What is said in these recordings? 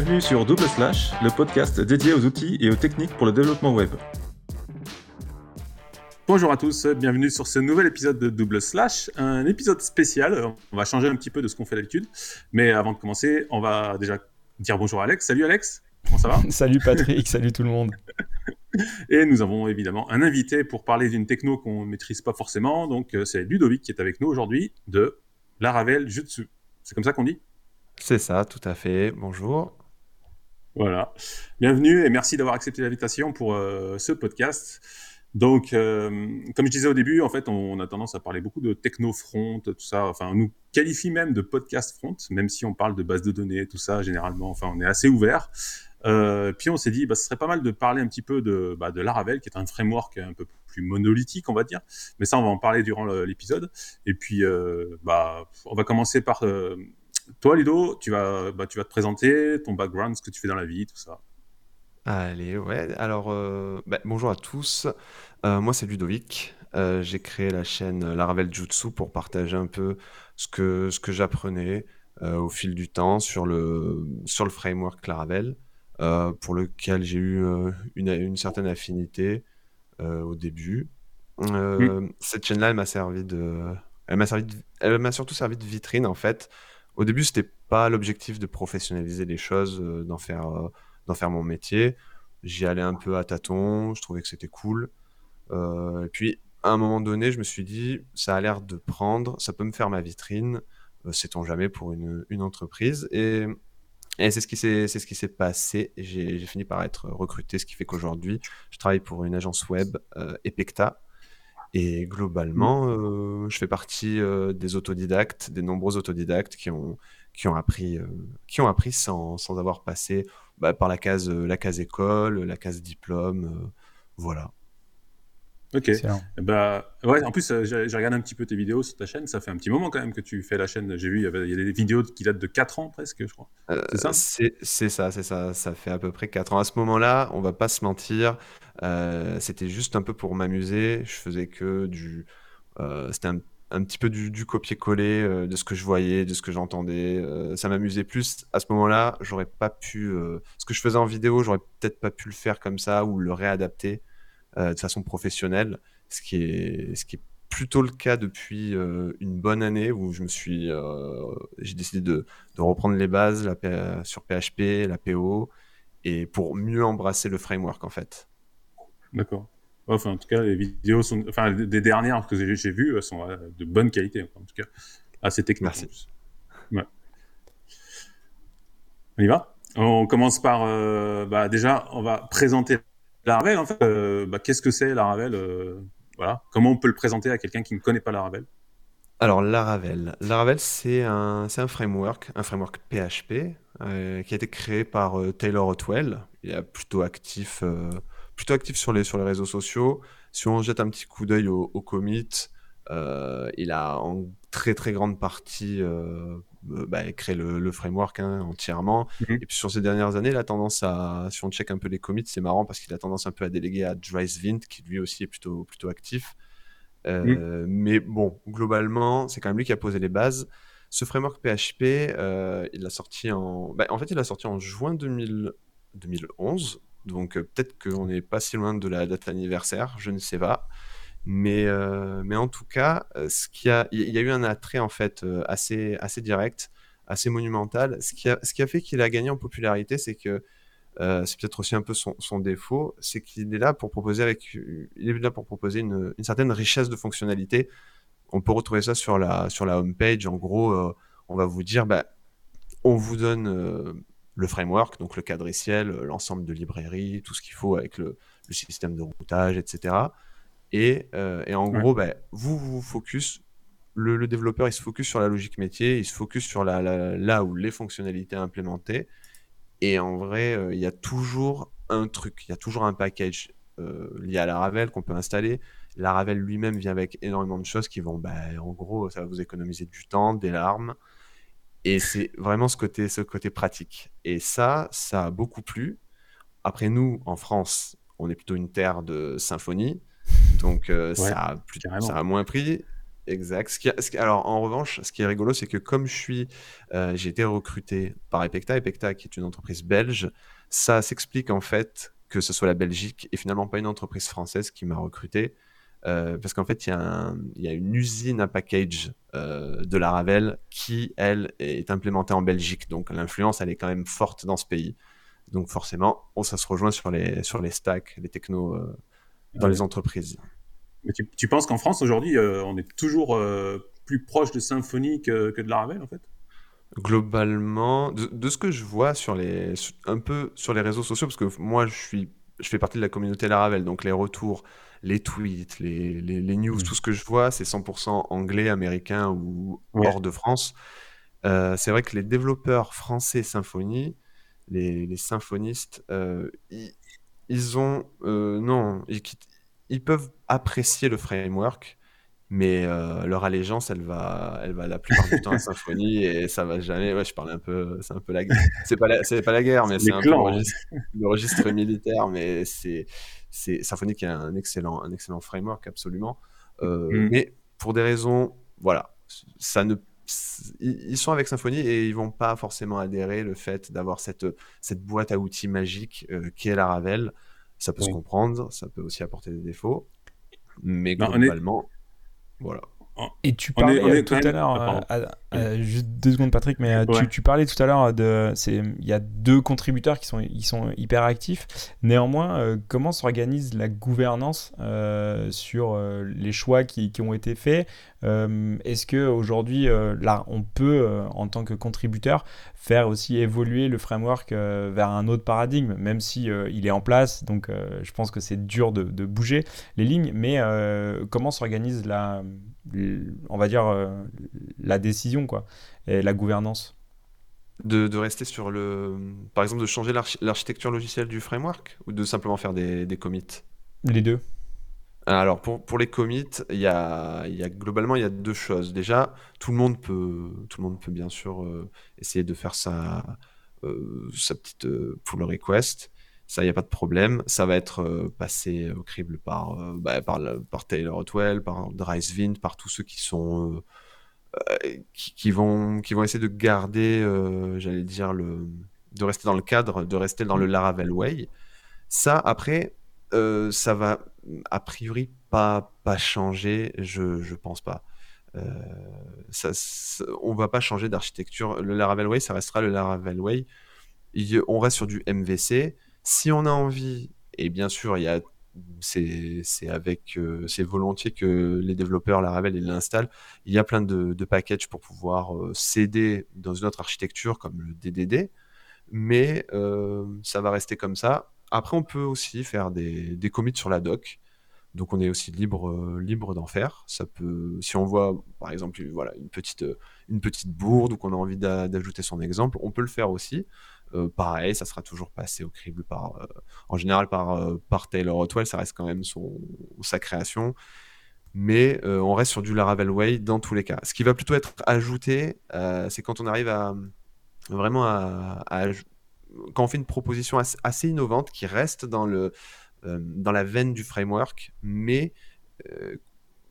Bienvenue sur Double Slash, le podcast dédié aux outils et aux techniques pour le développement web. Bonjour à tous, bienvenue sur ce nouvel épisode de Double Slash, un épisode spécial. On va changer un petit peu de ce qu'on fait d'habitude, mais avant de commencer, on va déjà dire bonjour à Alex. Salut Alex, comment ça va? Salut Patrick, salut tout le monde. Et nous avons évidemment un invité pour parler d'une techno qu'on ne maîtrise pas forcément, donc euh, c'est Ludovic qui est avec nous aujourd'hui de Laravel Jutsu. C'est comme ça qu'on dit? C'est ça, tout à fait. Bonjour. Voilà. Bienvenue et merci d'avoir accepté l'invitation pour euh, ce podcast. Donc, euh, comme je disais au début, en fait, on, a tendance à parler beaucoup de techno-front, tout ça. Enfin, on nous qualifie même de podcast front, même si on parle de base de données, tout ça, généralement. Enfin, on est assez ouvert. Euh, puis on s'est dit, bah, ce serait pas mal de parler un petit peu de, bah, de Laravel, qui est un framework un peu plus monolithique, on va dire. Mais ça, on va en parler durant l'épisode. Et puis, bah, on va commencer par toi, Ludo. Tu vas, bah, tu vas te présenter ton background, ce que tu fais dans la vie, tout ça. Allez, ouais. Alors, euh, bah, bonjour à tous. Euh, moi, c'est Ludovic. Euh, j'ai créé la chaîne Laravel Jutsu pour partager un peu ce que, ce que j'apprenais au fil du temps sur le, sur le framework Laravel, pour lequel j'ai eu une, une certaine affinité au début. Mm. Cette chaîne-là, elle m'a servi de, elle m'a servi, elle m'a surtout servi de vitrine en fait. Au début, c'était pas l'objectif de professionnaliser les choses, d'en faire d'en faire mon métier. J'y allais un peu à tâtons, je trouvais que c'était cool. Euh, et puis, à un moment donné, je me suis dit, ça a l'air de prendre, ça peut me faire ma vitrine, euh, sait-on jamais pour une, entreprise. Et, c'est ce qui s'est, passé. J'ai, fini par être recruté, ce qui fait qu'aujourd'hui, je travaille pour une agence web, euh, Epecta. Et globalement, mmh. euh, je fais partie euh, des autodidactes, des nombreux autodidactes qui ont, qui ont appris, qui ont appris sans, sans avoir passé bah, par la case, euh, la case école, la case diplôme, euh, voilà. Ok. Bah, ouais, en plus, euh, j'ai regardé un petit peu tes vidéos sur ta chaîne. Ça fait un petit moment quand même que tu fais la chaîne. J'ai vu, il y, avait, il y a des vidéos qui datent de 4 ans presque, je crois. c'est ça? C'est ça, c'est ça. Ça fait à peu près 4 ans. À ce moment-là, on va pas se mentir. C'était juste un peu pour m'amuser. Je faisais que du. C'était un petit peu du, copier-coller euh, de ce que je voyais, de ce que j'entendais. Euh, ça m'amusait plus. À ce moment-là, j'aurais pas pu. Euh, ce que je faisais en vidéo, j'aurais peut-être pas pu le faire comme ça ou le réadapter de façon professionnelle. Ce qui est, plutôt le cas depuis une bonne année où je me suis. J'ai décidé de, reprendre les bases sur PHP, la PO, et pour mieux embrasser le framework en fait. D'accord. Enfin, en tout cas, les vidéos sont, enfin, des dernières que j'ai vues sont euh, de bonne qualité, en tout cas, assez techniques. Merci. Ouais. On y va? On commence par, euh, bah, déjà, on va présenter Laravel. En fait, euh, bah, qu'est-ce que c'est Laravel Voilà, comment on peut le présenter à quelqu'un qui ne connaît pas Laravel Alors Laravel, Laravel, c'est un, un framework, un framework PHP qui a été créé par Taylor Otwell. Il est plutôt actif plutôt actif sur les, sur les réseaux sociaux. Si on jette un petit coup d'œil au, commit, euh, il a en très très grande partie euh, bah, créé le, framework hein, entièrement. Mhm. Et puis sur ces dernières années, il a tendance à, si on check un peu les commits, c'est marrant parce qu'il a tendance un peu à déléguer à Vint, qui lui aussi est plutôt, plutôt actif. Euh. Mais bon, globalement, c'est quand même lui qui a posé les bases. Ce framework PHP, il l'a sorti en, bah, en fait, il l'a sorti en juin 2000, 2011. Donc euh, peut-être qu'on n'est pas si loin de la date anniversaire, je ne sais pas. Mais, euh, en tout cas, euh, ce qui a, il y a eu un attrait en fait assez, assez direct, assez monumental. Ce qui a, fait qu'il a gagné en popularité, c'est que c'est peut-être aussi un peu son, défaut, c'est qu'il est là pour proposer avec, il est là pour proposer une, certaine richesse de fonctionnalités. On peut retrouver ça sur la sur la home page. En gros, on va vous dire, bah, on vous donne le framework, donc le quadriciel, euh, l'ensemble de librairies, tout ce qu'il faut avec le, système de routage, etc. Et, euh, et en gros, bah, vous vous focus, le, développeur il se focus sur la logique métier, il se focus sur la, là où les fonctionnalités implémentées. Et en vrai, euh, il y a toujours un truc, il y a toujours un package lié à la Ravel qu'on peut installer. La Ravel lui-même vient avec énormément de choses qui vont, bah, en gros, ça va vous économiser du temps, des larmes. Et c'est vraiment ce côté, ce côté pratique. Et ça, ça a beaucoup plu. Après, nous, en France, on est plutôt une terre de symphonie. Donc, euh, ça, a plus, ça, a moins pris. Exact. Ce qui, alors, en revanche, ce qui est rigolo, c'est que comme je suis, euh, j'ai été recruté par Epecta, Epecta qui est une entreprise belge, ça s'explique en fait que ce soit la Belgique et finalement pas une entreprise française qui m'a recruté. Euh, parce qu'en fait, il y, y, a une usine à package euh, de la Ravel qui, elle, est implémentée en Belgique. Donc l'influence, elle est quand même forte dans ce pays. Donc forcément, on, ça se rejoint sur les, sur les stacks, les technos dans les entreprises. Mais tu, penses qu'en France, aujourd'hui, euh, on est toujours euh, plus proche de Symfony que, de Laravel, en fait? Globalement, de, ce que je vois sur les, un peu sur les réseaux sociaux, parce que moi, je, suis, je fais partie de la communauté Laravel, donc les retours, les tweets, les, les, news, mmh. tout ce que je vois, c'est 100% anglais, américain ou hors de France. Euh, c'est vrai que les développeurs français Symfony, les, les symphonistes, ils, ils, ont... non, ils, ils peuvent apprécier le framework, mais euh, leur allégeance, elle va, elle va la plupart du temps à Symfony et ça va jamais. Ouais, je parlais un peu, c'est un peu la guerre. C'est pas la, pas la guerre, mais c'est un peu le registre, militaire. Mais c'est, c'est Symfony qui a un excellent, un excellent framework absolument. Euh, mm. Mais pour des raisons, voilà, ça ne ils sont avec Symfony et ils vont pas forcément adhérer le fait d'avoir cette, cette boîte à outils magique euh, qui est la Ravel. Ça peut se comprendre, ça peut aussi apporter des défauts, mais globalement, voilà. Et tu parlais tout à l'heure, ah, euh, euh, juste deux secondes Patrick, mais euh, tu, parlais tout à l'heure de, il y a deux contributeurs qui sont, ils sont hyper actifs. Néanmoins, comment s'organise la gouvernance sur les choix qui, qui, ont été faits Est-ce que aujourd'hui, là, on peut, en tant que contributeur, faire aussi évoluer le framework vers un autre paradigme, même si il est en place. Donc, je pense que c'est dur de, de, bouger les lignes, mais comment s'organise la on va dire, euh, la décision, quoi, et la gouvernance? De, rester sur le. Par exemple, de changer l'architecture logicielle du framework ou de simplement faire des, commits? Les deux. Alors, pour, pour les commits, il y a, y a, globalement, il y a deux choses. Déjà, tout le monde peut, tout le monde peut bien sûr euh, essayer de faire sa, euh, sa petite pull request. Ça, il n'y a pas de problème. Ça va être euh, passé au crible par, euh, bah, par, par, Taylor Otwell, par Dreiswind, par tous ceux qui sont. Euh, qui, vont, qui vont essayer de garder, j'allais dire, le, de rester dans le cadre, de rester dans le mm. Laravel Way. Ça, après, ça va a priori pas, pas changer, je, je pense pas. ça, on va pas changer d'architecture. Le Laravel Way, ça restera le Laravel Way. on reste sur du MVC. Si on a envie, et bien sûr, il y a c'est avec euh, c'est volontiers que les développeurs Laravel ils l'installent. Il y a plein de, de packages pour pouvoir euh, céder dans une autre architecture comme le DDD, mais euh, ça va rester comme ça. Après, on peut aussi faire des, commits sur la doc. Donc on est aussi libre, libre d'en faire. Ça peut, si on voit par exemple voilà, une, petite, une petite bourde ou qu'on a envie d'ajouter son exemple, on peut le faire aussi. Euh, pareil, ça sera toujours passé au crible par, euh, en général par, euh, par Taylor Otwell, ça reste quand même son, sa création. Mais on reste sur du Laravel Way dans tous les cas. Ce qui va plutôt être ajouté, c'est quand on arrive à vraiment à, quand on fait une proposition assez, innovante qui reste dans, le, dans la veine du framework, mais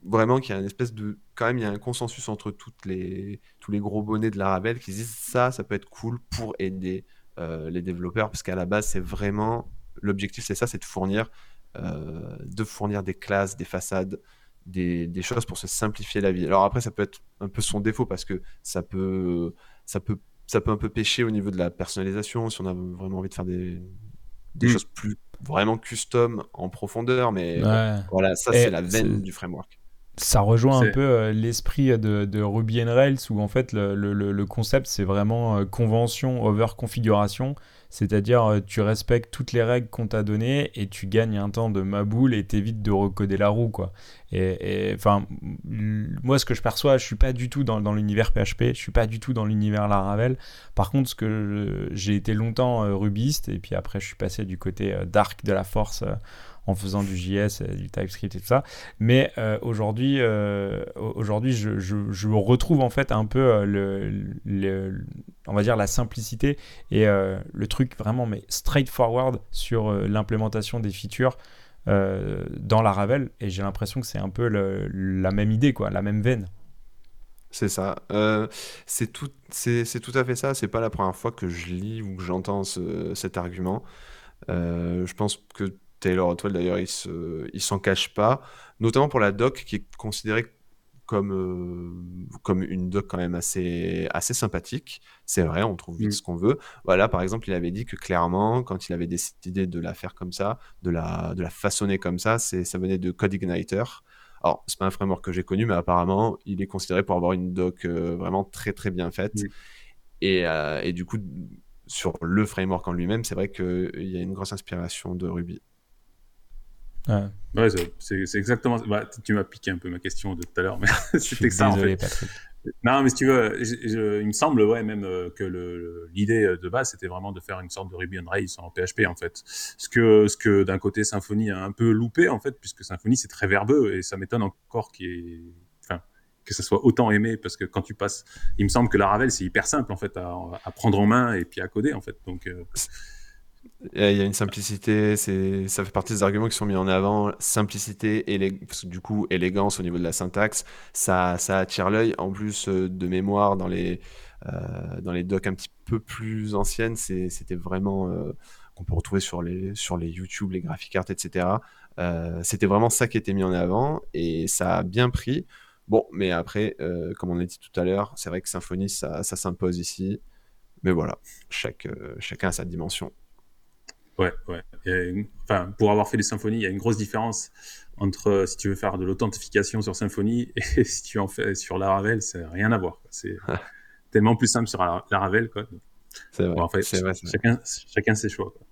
vraiment qu'il y a une espèce de quand même il y a un consensus entre toutes les tous les gros bonnets de Laravel qui disent ça ça peut être cool pour aider euh, les développeurs, parce qu'à la base, c'est vraiment l'objectif, c'est ça, c'est de fournir, euh, de fournir des classes, des façades, des, choses pour se simplifier la vie. Alors après, ça peut être un peu son défaut parce que ça peut, ça peut, ça peut un peu pêcher au niveau de la personnalisation si on a vraiment envie de faire des, des mm. choses plus vraiment custom en profondeur. Mais voilà, ça c'est la veine du framework ça rejoint un peu euh, l'esprit de, Ruby on Rails où en fait le, concept c'est vraiment euh, convention over configuration, c'est-à-dire euh, tu respectes toutes les règles qu'on t'a données et tu gagnes un temps de maboule et t'évites de recoder la roue quoi. Et enfin moi ce que je perçois, je suis pas du tout dans, l'univers PHP, je suis pas du tout dans l'univers Laravel. Par contre ce que j'ai été longtemps rubiste et puis après je suis passé du côté dark de la force en faisant du JS, du TypeScript et tout ça. Mais euh, aujourd'hui, euh, aujourd'hui, je, je, retrouve en fait un peu euh, le, on va dire la simplicité et le truc vraiment mais straightforward sur l'implémentation des features. dans Laravel. Et j'ai l'impression que c'est un peu la même idée, quoi, la même veine. C'est ça. c'est tout, tout à fait ça. C'est pas la première fois que je lis ou que j'entends cet argument. je pense que Taylor Otwell, d'ailleurs, il, se, il s'en cache pas, notamment pour la doc qui est considérée comme, euh, comme une doc quand même assez, assez sympathique. C'est vrai, on trouve vite mm. ce qu'on veut. Voilà, par exemple, il avait dit que clairement, quand il avait décidé de la faire comme ça, de la, de la façonner comme ça, c'est, ça venait de CodeIgniter. Alors, c'est pas un framework que j'ai connu, mais apparemment, il est considéré pour avoir une doc euh, vraiment très très bien faite. Mm. Et, euh, et, du coup, sur le framework en lui-même, c'est vrai qu'il y a une grosse inspiration de Ruby. Ouais, c'est exactement. Bah, tu m'as piqué un peu ma question de tout à l'heure, mais c'était ça en fait. Non, mais si tu veux, il me semble ouais même euh, que l'idée euh, de base c'était vraiment de faire une sorte de Ruby on Rails en PHP en fait. Ce que ce que d'un côté Symfony a un peu loupé en fait, puisque Symfony c'est très verbeux et ça m'étonne encore qu'il enfin que ça soit autant aimé parce que quand tu passes, il me semble que la Ravel c'est hyper simple en fait à, à, prendre en main et puis à coder en fait. Donc euh, il y a une simplicité, ça fait partie des arguments qui sont mis en avant. Simplicité, et du coup, élégance au niveau de la syntaxe, ça, ça attire l'œil. En plus euh, de mémoire, dans les, euh, dans les docs un petit peu plus anciennes, c'était vraiment euh, qu'on peut retrouver sur les, sur les YouTube, les graphic arts, etc. c'était vraiment ça qui était mis en avant et ça a bien pris. Bon, mais après, comme on a dit tout à l'heure, c'est vrai que Symfony, ça, ça s'impose ici. Mais voilà, chaque, chacun a sa dimension. Ouais, ouais. enfin, pour avoir fait des symphonies, il y a une grosse différence entre euh, si tu veux faire de l'authentification sur Symfony et si tu en fais sur Laravel, c'est rien à voir. C'est tellement plus simple sur Laravel, quoi. C'est vrai. en fait, vrai, chacun, chacun ses choix. Quoi.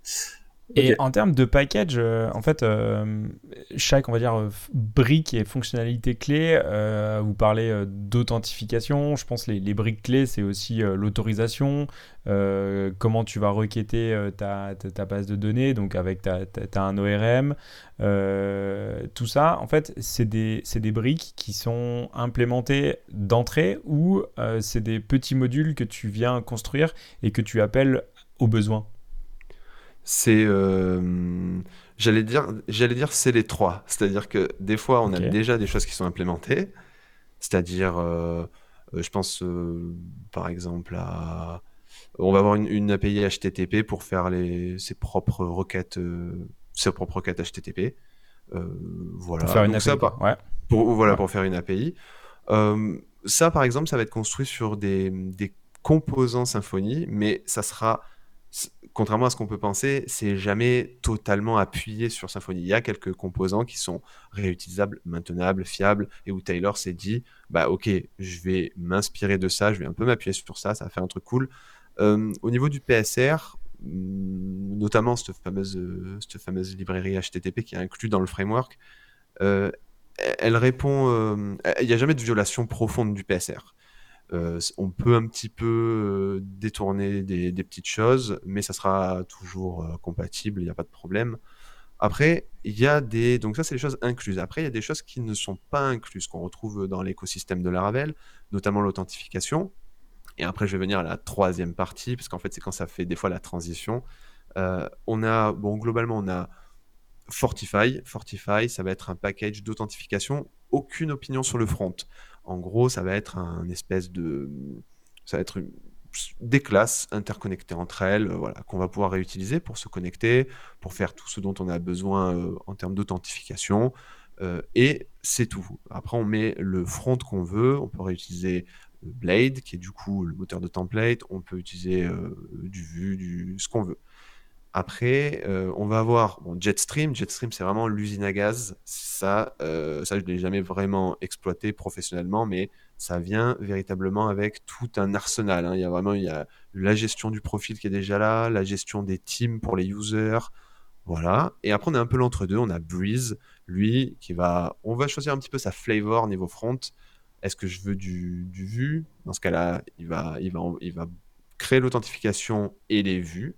Et en termes de package, euh, en fait, euh, chaque, on va dire, brique et fonctionnalité clé, euh, vous parlez d'authentification. Je pense les, les briques clés, c'est aussi l'autorisation, comment tu vas requêter ta, ta, base de données, donc avec ta, ta un ORM, tout ça. En fait, c'est des, des, briques qui sont implémentées d'entrée ou c'est des petits modules que tu viens construire et que tu appelles au besoin c'est euh, j'allais dire j'allais dire c'est les trois. C'est-à-dire que des fois on a déjà des choses qui sont implémentées. C'est-à-dire euh, euh, je pense par exemple à on va avoir une, API HTTP pour faire les ses propres requêtes ses propres requêtes HTTP voilà. Pour faire une API ouais. pour voilà pour faire une API ça par exemple ça va être construit sur des, des composants Symfony mais ça sera contrairement à ce qu'on peut penser, c'est jamais totalement appuyé sur Symfony. Il y a quelques composants qui sont réutilisables, maintenables, fiables, et où Taylor s'est dit, bah ok, je vais m'inspirer de ça, je vais un peu m'appuyer sur ça, ça va faire un truc cool. Euh, au niveau du PSR, mm, notamment cette fameuse, librairie HTTP qui est inclue dans le framework, euh, elle répond, euh, il n'y a jamais de violation profonde du PSR. Euh, on peut un petit peu euh, détourner des, petites choses, mais ça sera toujours euh, compatible, il n'y a pas de problème. Après, il y a des. Donc, ça, c'est les choses incluses. Après, il y a des choses qui ne sont pas incluses, qu'on retrouve dans l'écosystème de Laravel, notamment l'authentification. Et après, je vais venir à la troisième partie, parce qu'en fait, c'est quand ça fait des fois la transition. on a, bon, globalement, on a Fortify. Fortify, ça va être un package d'authentification. Aucune opinion sur le front. En gros, ça va être un espèce de. Ça va être des classes interconnectées entre elles, euh, voilà, qu'on va pouvoir réutiliser pour se connecter, pour faire tout ce dont on a besoin euh, en termes d'authentification. Euh, et c'est tout. Après, on met le front qu'on veut. On peut réutiliser Blade, qui est du coup le moteur de template. On peut utiliser du Vue, du ce qu'on veut. Après, euh, on va avoir Jetstream. Jetstream, c'est vraiment l'usine à gaz. Ça, euh, ça je ne l'ai jamais vraiment exploité professionnellement, mais ça vient véritablement avec tout un arsenal. Hein. Il y a vraiment la gestion du profil qui est déjà là, la gestion des teams pour les users. Voilà. Et après, on a un peu l'entre-deux. On a Breeze, lui, qui va. On va choisir un petit peu sa flavor niveau front. Est-ce que je veux du, du vue? Dans ce cas-là, il va, il, va, il va créer l'authentification et les vues.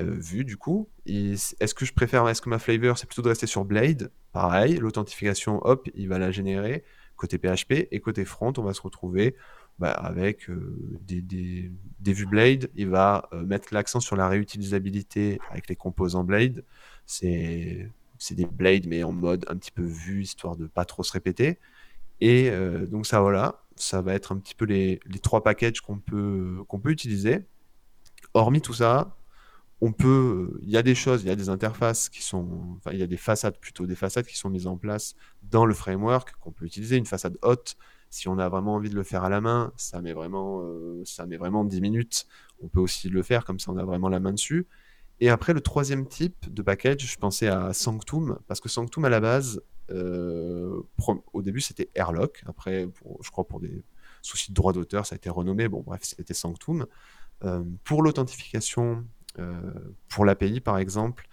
Euh, vu du coup. Est-ce que je préfère, est-ce que ma flavor c'est plutôt de rester sur Blade? Pareil, l'authentification, hop, il va la générer côté PHP et côté front, on va se retrouver bah, avec euh, des, des, vues Blade. Il va euh, mettre l'accent sur la réutilisabilité avec les composants Blade. C'est des blades, mais en mode un petit peu vu, histoire de pas trop se répéter. Et donc ça, voilà, ça va être un petit peu les, les trois packages qu'on peut, qu'on peut utiliser. Hormis tout ça, on peut, il y a des choses, il y a des interfaces qui sont, enfin, il y a des façades plutôt, des façades qui sont mises en place dans le framework qu'on peut utiliser. Une façade haute, si on a vraiment envie de le faire à la main, ça met vraiment, euh, ça met vraiment 10 minutes. On peut aussi le faire comme ça, on a vraiment la main dessus. Et après, le troisième type de package, je pensais à Sanctum, parce que Sanctum, à la base, euh, au début, c'était Airlock. Après, je crois pour des soucis de droit d'auteur, ça a été renommé. Bon, bref, c'était Sanctum. Euh, pour l'authentification, pour l'API, par exemple,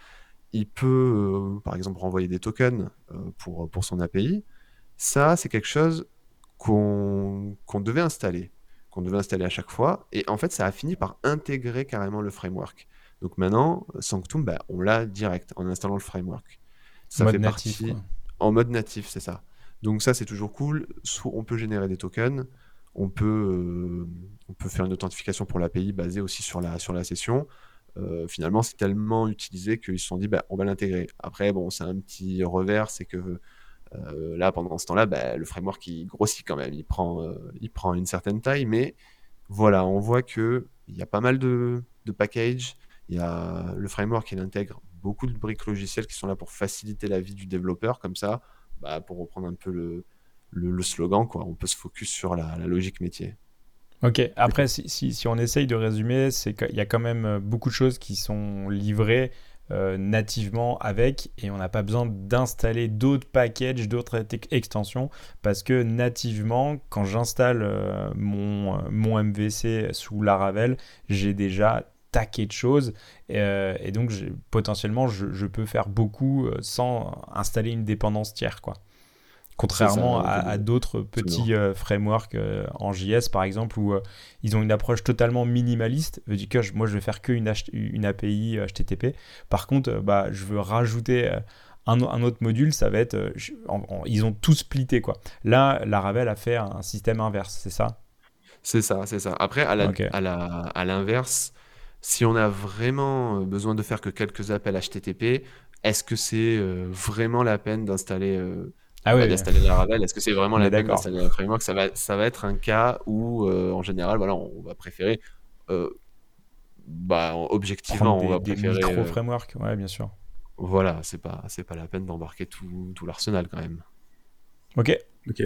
il peut, par exemple, renvoyer des tokens pour, pour son API. Ça, c'est quelque chose qu'on devait installer, qu'on devait installer à chaque fois. Et en fait, ça a fini par intégrer carrément le framework. Donc maintenant, Sanctum, bah, on l'a direct en installant le framework. Ça fait natif, partie en mode natif, c'est ça. Donc ça, c'est toujours cool. Soit on peut générer des tokens, on peut, euh, on peut faire une authentification pour l'API basée aussi sur la, sur la session. Euh, finalement, c'est tellement utilisé qu'ils se sont dit, bah, on va l'intégrer. Après, bon, c'est un petit revers, c'est que euh, là, pendant ce temps-là, bah, le framework il grossit quand même, il prend, euh, il prend une certaine taille, mais voilà, on voit que il y a pas mal de, packages. Il y a le framework, il intègre beaucoup de briques logicielles qui sont là pour faciliter la vie du développeur, comme ça, bah, pour reprendre un peu le, le, slogan, quoi, on peut se focus sur la, logique métier. Ok, après, si, si, si, on essaye de résumer, c'est qu'il y a quand même euh, beaucoup de choses qui sont livrées euh, nativement avec et on n'a pas besoin d'installer d'autres packages, d'autres extensions parce que nativement, quand j'installe euh, mon, MVC sous Laravel, j'ai déjà taqué de choses et, donc potentiellement je, je, peux faire beaucoup sans installer une dépendance tiers quoi. Contrairement à, d'autres petits euh, frameworks euh, en JS, par exemple, où euh, ils ont une approche totalement minimaliste. Dis que moi, je vais faire qu'une une API HTTP. Par contre, bah, je veux rajouter un, un, autre module, ça va être. ils ont tout splitté, quoi. Là, Laravel a fait un système inverse, c'est ça? C'est ça, c'est ça. Après, à l'inverse, si on a vraiment besoin de faire que quelques appels HTTP, est-ce que c'est vraiment la peine d'installer ah oui, d'installer Laravel. Est-ce que c'est vraiment la peine d'installer un framework? Ça va, ça va être un cas où, euh, en général, voilà, on va préférer, euh, bah, objectivement, on va préférer. Des micro euh, framework, ouais, bien sûr. Voilà, c'est pas, c'est pas la peine d'embarquer tout, tout l'arsenal quand même. Ok. Ok.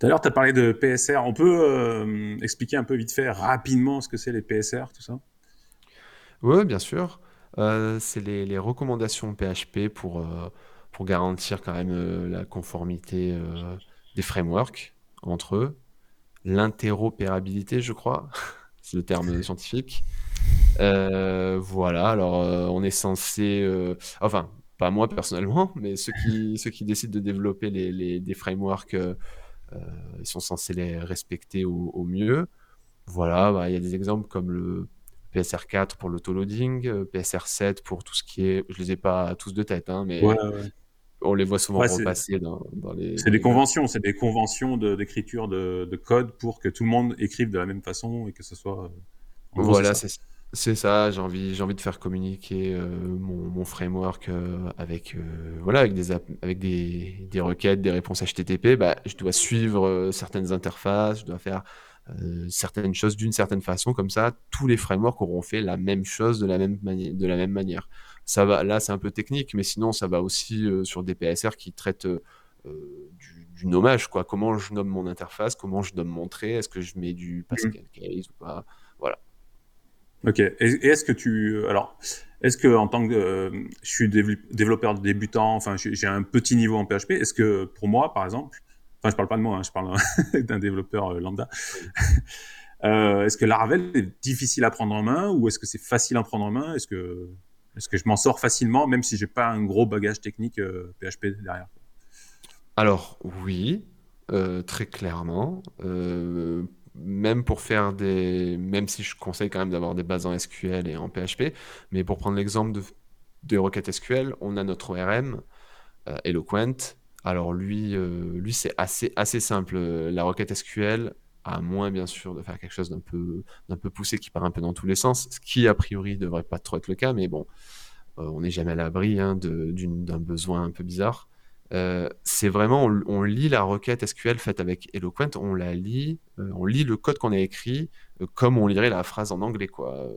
Tout à l'heure, tu as parlé de PSR. On peut expliquer un peu vite fait, rapidement, ce que c'est les PSR, tout ça? Oui, bien sûr. c'est les, les, recommandations PHP pour pour garantir quand même euh, la conformité euh, des frameworks entre eux. L'interopérabilité, je crois, c'est le terme scientifique. Euh, voilà, alors on est censé, enfin, pas moi personnellement, mais ceux qui, ceux qui décident de développer les, des frameworks, ils sont censés les respecter au, mieux. Voilà, bah, il y a des exemples comme le PSR4 pour l'autoloading, PSR7 pour tout ce qui est, je les ai pas tous de tête, hein, mais on les voit souvent repasser dans, les. C'est des conventions, c'est des conventions d'écriture de, code pour que tout le monde écrive de la même façon et que ce soit. Voilà, c'est ça. J'ai envie, j'ai envie de faire communiquer euh, mon, framework euh, avec, euh, voilà, avec des, avec des, des, requêtes, des réponses HTTP. Bah, je dois suivre certaines interfaces, je dois faire certaines choses d'une certaine façon. Comme ça, tous les frameworks auront fait la même chose de la même, de la même manière. Ça va, là, c'est un peu technique, mais sinon, ça va aussi euh, sur des PSR qui traitent euh, du, nommage, quoi. Comment je nomme mon interface, comment je nomme mon trait, est-ce que je mets du Pascal mmh. case ou pas, voilà. Ok. Et, est-ce que tu, alors, est-ce que en tant que euh, je suis développeur débutant, enfin, j'ai un petit niveau en PHP, est-ce que pour moi, par exemple, enfin, je parle pas de moi, hein, je parle d'un développeur lambda. est-ce que Laravel est difficile à prendre en main ou est-ce que c'est facile à prendre en main? Est-ce que est-ce que je m'en sors facilement, même si j'ai pas un gros bagage technique PHP euh, derrière Alors oui, euh, très clairement. Euh, même pour faire des, même si je conseille quand même d'avoir des bases en SQL et en PHP, mais pour prendre l'exemple de, de requêtes SQL, on a notre ORM Eloquent. Alors lui, lui c'est assez assez simple. La requête SQL, à moins bien sûr de faire quelque chose d'un peu, d'un peu poussé qui part un peu dans tous les sens, ce qui a priori devrait pas trop être le cas, mais bon, on n'est jamais à l'abri hein, d'un besoin un peu bizarre. c'est vraiment, on, lit la requête SQL faite avec Eloquent, on la lit, on lit le code qu'on a écrit comme on lirait la phrase en anglais, quoi.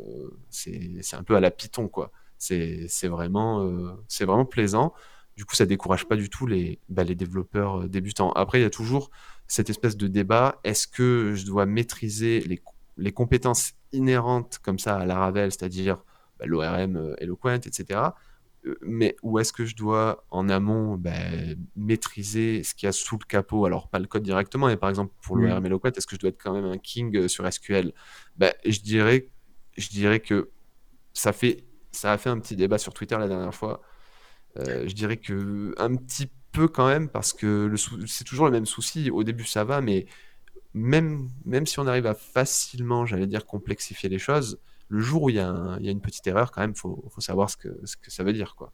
c'est un peu à la Python, quoi. C'est vraiment, c'est vraiment plaisant. Du coup, ça décourage pas du tout les, bah, les développeurs débutants. Après, il y a toujours cette espèce de débat est-ce que je dois maîtriser les, les compétences inhérentes comme ça à Laravel, c'est-à-dire bah, l'ORM euh, Eloquent, etc. Euh, mais où est-ce que je dois en amont bah, maîtriser ce qu'il y a sous le capot? Alors, pas le code directement, mais par exemple pour l'ORM Eloquent, est-ce que je dois être quand même un king euh, sur SQL bah, je, dirais, je dirais que ça, fait, ça a fait un petit débat sur Twitter la dernière fois. je dirais que un petit peu quand même, parce que c'est toujours le même souci. Au début, ça va, mais même, même si on arrive à facilement, j'allais dire, complexifier les choses, le jour où il y, a une petite erreur, quand même, il faut, faut, savoir ce que, ce que ça veut dire. quoi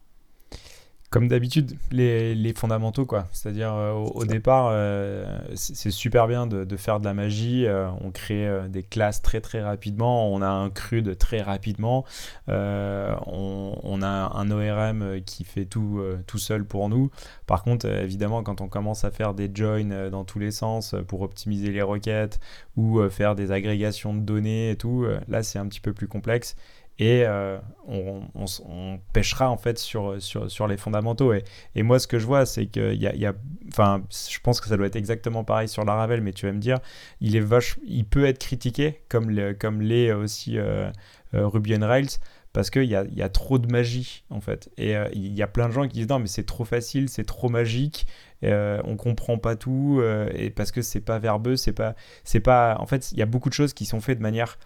comme d'habitude, les, fondamentaux, quoi. C'est-à-dire, euh, au, départ, euh, c'est super bien de, faire de la magie. Euh, on crée des classes très très rapidement. On a un CRUD très rapidement. On, a un ORM qui fait tout tout seul pour nous. Par contre, évidemment, quand on commence à faire des joins dans tous les sens pour optimiser les requêtes ou faire des agrégations de données et tout, là, c'est un petit peu plus complexe et euh, on, pêchera en fait sur, sur, sur les fondamentaux. Et, et, moi, ce que je vois, c'est qu'il y a, y je pense que ça doit être exactement pareil sur Laravel, mais tu vas me dire, il est vache, il peut être critiqué comme le, comme l'est aussi euh, euh, Ruby on Rails parce qu'il y a, y a, trop de magie en fait. Et il y a plein de gens qui disent non mais c'est trop facile, c'est trop magique, euh, on comprend pas tout et parce que c'est pas verbeux, c'est pas, c'est pas. En fait, il y a beaucoup de choses qui sont faites de manière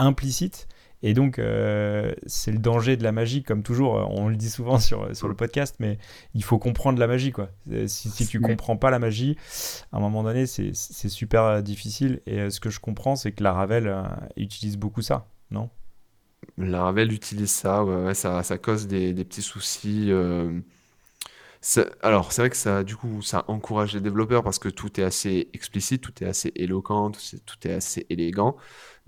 implicite et donc, euh, c'est le danger de la magie, comme toujours. On le dit souvent sur, sur le podcast, mais il faut comprendre la magie. Quoi. Euh, si, si tu comprends pas la magie, à un moment donné, c'est super euh, difficile. Et ce que je comprends, c'est que la Ravel utilise beaucoup ça, non? La Ravel utilise ça, ouais, ça, ça, cause des, des petits soucis. Alors, c'est vrai que ça, du coup, ça encourage les développeurs parce que tout est assez explicite, tout est assez éloquent, tout est assez élégant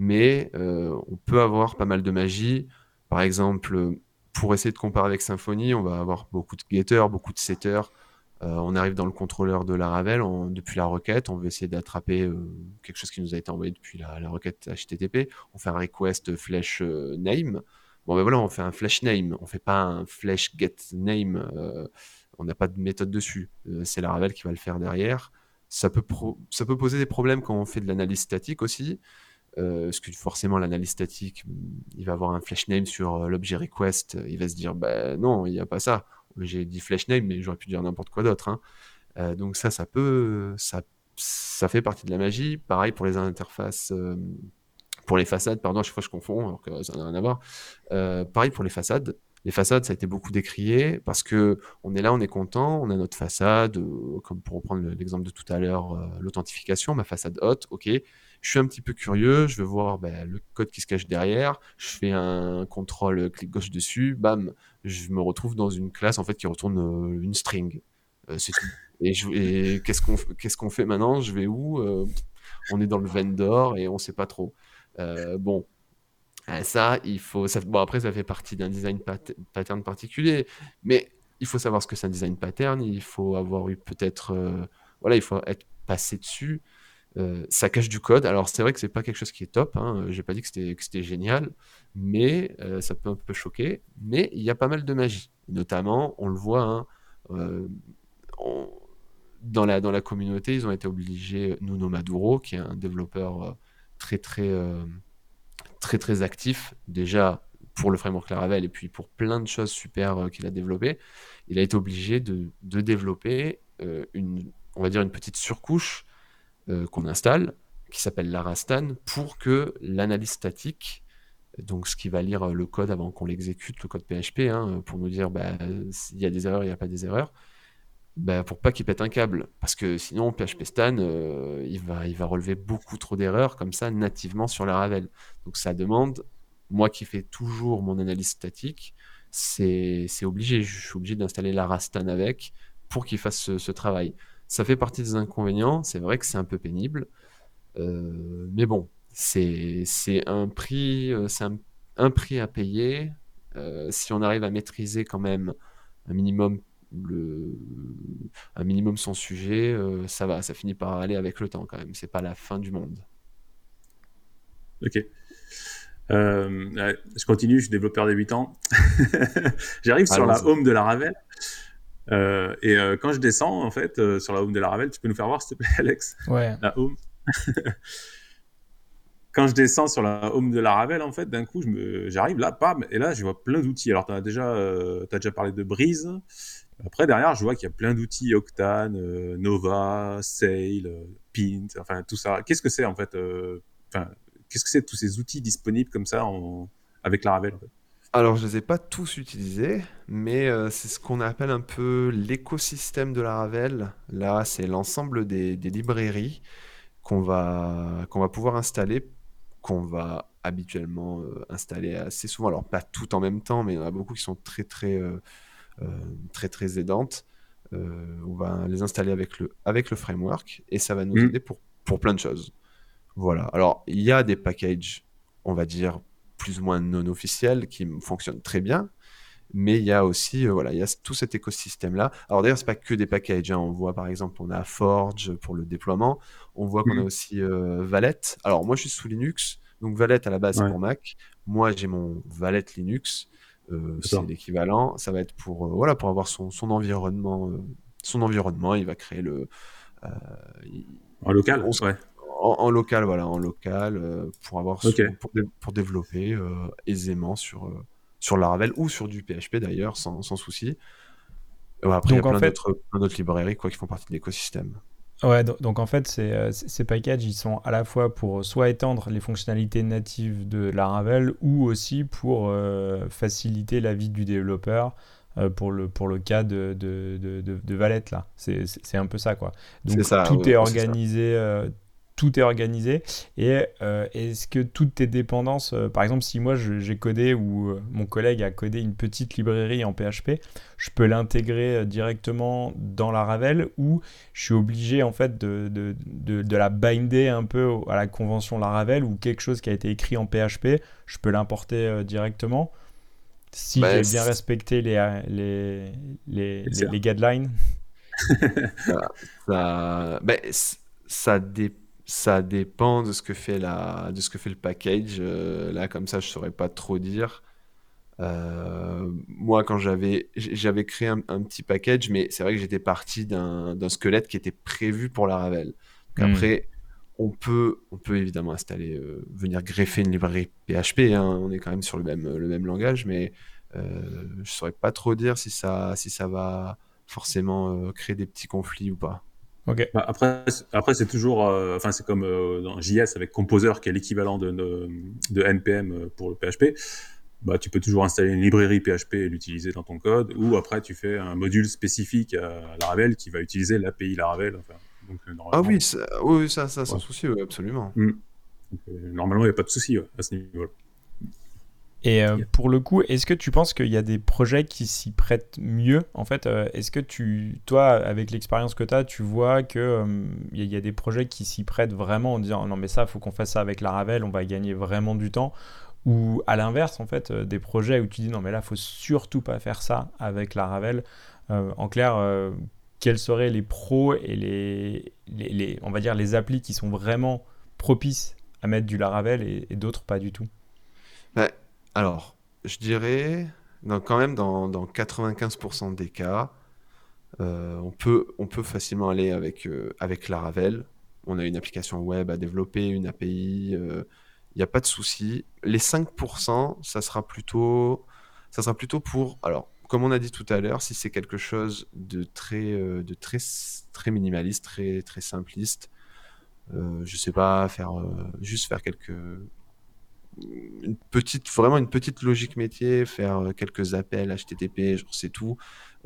mais euh, on peut avoir pas mal de magie. Par exemple, pour essayer de comparer avec Symfony, on va avoir beaucoup de getters, beaucoup de setters. Euh, on arrive dans le contrôleur de Laravel, depuis la requête, on veut essayer d'attraper euh, quelque chose qui nous a été envoyé depuis la, requête HTTP. On fait un request flash name. Bon ben voilà, on fait un flash name, on fait pas un flash get name. on n'a pas de méthode dessus. c'est Laravel qui va le faire derrière. Ça peut, ça peut poser des problèmes quand on fait de l'analyse statique aussi. Euh, parce que forcément, l'analyse statique, il va avoir un flash name sur euh, l'objet request. Il va se dire, bah non, il n'y a pas ça. J'ai dit flash name, mais j'aurais pu dire n'importe quoi d'autre. Hein. Euh, donc ça, ça peut, ça, ça fait partie de la magie. Pareil pour les interfaces, pour les façades, pardon, chaque fois je confonds, alors que ça n'a rien à voir. pareil pour les façades. Les façades, ça a été beaucoup décrié parce que on est là, on est content, on a notre façade, comme pour reprendre l'exemple de tout à l'heure, l'authentification, ma façade haute, ok je suis un petit peu curieux, je veux voir ben, le code qui se cache derrière, je fais un contrôle clic gauche dessus, bam, je me retrouve dans une classe en fait qui retourne euh, une string. Euh, c'est tout. Et, qu'est-ce qu'on qu'est-ce qu'on fait maintenant? Je vais où? Euh, On est dans le vendor et on sait pas trop. bon, ça, il faut. Bon, après, ça fait partie d'un design pattern particulier, mais il faut savoir ce que c'est un design pattern. Il faut avoir eu peut-être. voilà, il faut être passé dessus. Euh, ça cache du code. Alors c'est vrai que c'est pas quelque chose qui est top. Hein. J'ai pas dit que c'était génial, mais euh, ça peut un peu choquer. Mais il y a pas mal de magie. Notamment, on le voit hein, euh, dans la dans la communauté, ils ont été obligés. Nuno Maduro, qui est un développeur très très très très actif déjà pour le framework Laravel et puis pour plein de choses super qu'il a développées, il a été obligé de, développer une on va dire une petite surcouche euh, qu'on installe, qui s'appelle Larastan, pour que l'analyse statique, donc ce qui va lire le code avant qu'on l'exécute, le code PHP, hein, pour nous dire bah, s'il y a des erreurs, il n'y a pas des erreurs, bah, pour pas qu'il pète un câble. Parce que sinon, PHP Stan, euh, il, va, il va relever beaucoup trop d'erreurs comme ça nativement sur la Ravel. Donc ça demande, moi qui fais toujours mon analyse statique, c'est obligé, je suis obligé d'installer Larastan avec pour qu'il fasse ce, travail. Ça fait partie des inconvénients. C'est vrai que c'est un peu pénible. Euh, mais bon, c'est un prix, euh, c'est un, prix à payer. si on arrive à maîtriser quand même un minimum le, un minimum son sujet, ça va, ça finit par aller avec le temps quand même. C'est pas la fin du monde. Ok. je continue, je suis développeur de 8 ans. J'arrive sur la home de la Ravel. Euh, et euh, quand je descends, en fait, euh, sur la home de la Ravel, tu peux nous faire voir, s'il te plaît, Alex? Ouais. La home. quand je descends sur la home de la Ravel, en fait, d'un coup, j'arrive là, pam, et là, je vois plein d'outils. Alors, tu as, déjà, as déjà parlé de Breeze. Après, derrière, je vois qu'il y a plein d'outils Octane, Nova, Sail, Pint, enfin, tout ça. Qu'est-ce que c'est, en fait Enfin, qu'est-ce que c'est tous ces outils disponibles comme ça avec la Ravel en fait? Alors, je ne les ai pas tous utilisés, mais euh, c'est ce qu'on appelle un peu l'écosystème de la Ravel. Là, c'est l'ensemble des, librairies qu'on va, va pouvoir installer, qu'on va habituellement euh, installer assez souvent. Alors, pas tout en même temps, mais il y en a beaucoup qui sont très, très, euh, très, très aidantes. on va les installer avec le, avec le framework et ça va nous mmh. aider pour, pour plein de choses. Voilà. Alors, il y a des packages, on va dire, plus ou moins non officiel qui fonctionne très bien. Mais il y a aussi, euh, voilà, il y a tout cet écosystème-là. Alors d'ailleurs, c'est pas que des packages. Hein. On voit par exemple, on a Forge pour le déploiement. On voit qu'on a mhm. aussi euh, Valet. Alors moi, je suis sous Linux. Donc Valet à la base, c'est pour Mac. Moi, j'ai mon Valet Linux. Euh, c'est l'équivalent. Ça va être pour, voilà, pour avoir son, son environnement. son environnement, il va créer le. en local, ouais en, local, voilà, en local, euh, pour avoir pour, développer euh, aisément sur euh, sur Laravel ou sur du PHP d'ailleurs, sans, sans souci. après, il y a plein d'autres librairies quoi, qui font partie de l'écosystème. Ouais, donc, en fait, ces packages, ils sont à la fois pour soit étendre les fonctionnalités natives de Laravel ou aussi pour faciliter la vie du développeur pour, le, pour le cas de, de, de, de Valette, là. C'est un peu ça, quoi. Donc tout est organisé, tout est organisé. Et euh, est-ce que toutes tes dépendances, euh, par exemple, si moi j'ai codé ou euh, mon collègue a codé une petite librairie en PHP, je peux l'intégrer directement dans la Ravel ou je suis obligé en fait de, de, de, la binder un peu à la convention Laravel ou quelque chose qui a été écrit en PHP, je peux l'importer directement si bah, j'ai bien respecté les, les, les, les, guidelines? ça, bah, ça dépend ça dépend de ce que fait, la, de ce que fait le package. Euh, là, comme ça, je saurais pas trop dire. Euh, moi, quand j'avais j'avais créé un, petit package, mais c'est vrai que j'étais parti d'un squelette qui était prévu pour la Ravel. Hmm. Après, on peut, on peut évidemment installer, euh, venir greffer une librairie PHP. Hein. on est quand même sur le même, le même langage, mais je saurais pas trop dire si ça, si ça va forcément créer des petits conflits ou pas. Bah, après, après c'est toujours, euh, enfin c'est comme euh, dans JS avec Composer qui est l'équivalent de, de, NPM euh, pour le PHP. Bah, tu peux toujours installer une librairie PHP et l'utiliser dans ton code, ou après tu fais un module spécifique à Laravel qui va utiliser l'API Laravel. Enfin, ah oui, ça, oui, ça, ça sans souci, absolument. Mm. normalement, il n'y a pas de souci à ce niveau-là. Et euh, pour le coup, est-ce que tu penses qu'il y a des projets qui s'y prêtent mieux En fait, euh, est-ce que tu, toi, avec l'expérience que tu as, tu vois qu'il euh, il y, a des projets qui s'y prêtent vraiment en disant non, mais ça, il faut qu'on fasse ça avec la Ravel, on va gagner vraiment du temps? Ou à l'inverse, en fait, des projets où tu dis non, mais là, il faut surtout pas faire ça avec la Ravel. en clair, quels seraient les pros et les, les, on va dire, les applis qui sont vraiment propices à mettre du Laravel et, et d'autres pas du tout? Bah, alors, je dirais, quand même, dans, 95% des cas, euh, on, peut, facilement aller avec, euh, avec Laravel. On a une application web à développer, une API, il euh, n'y a pas de souci. Les 5%, ça sera plutôt, pour, alors, comme on a dit tout à l'heure, si c'est quelque chose de très, très minimaliste, très, simpliste, je sais pas, faire, juste faire quelques, une petite, vraiment une petite logique métier, faire euh, quelques appels HTTP, c'est tout.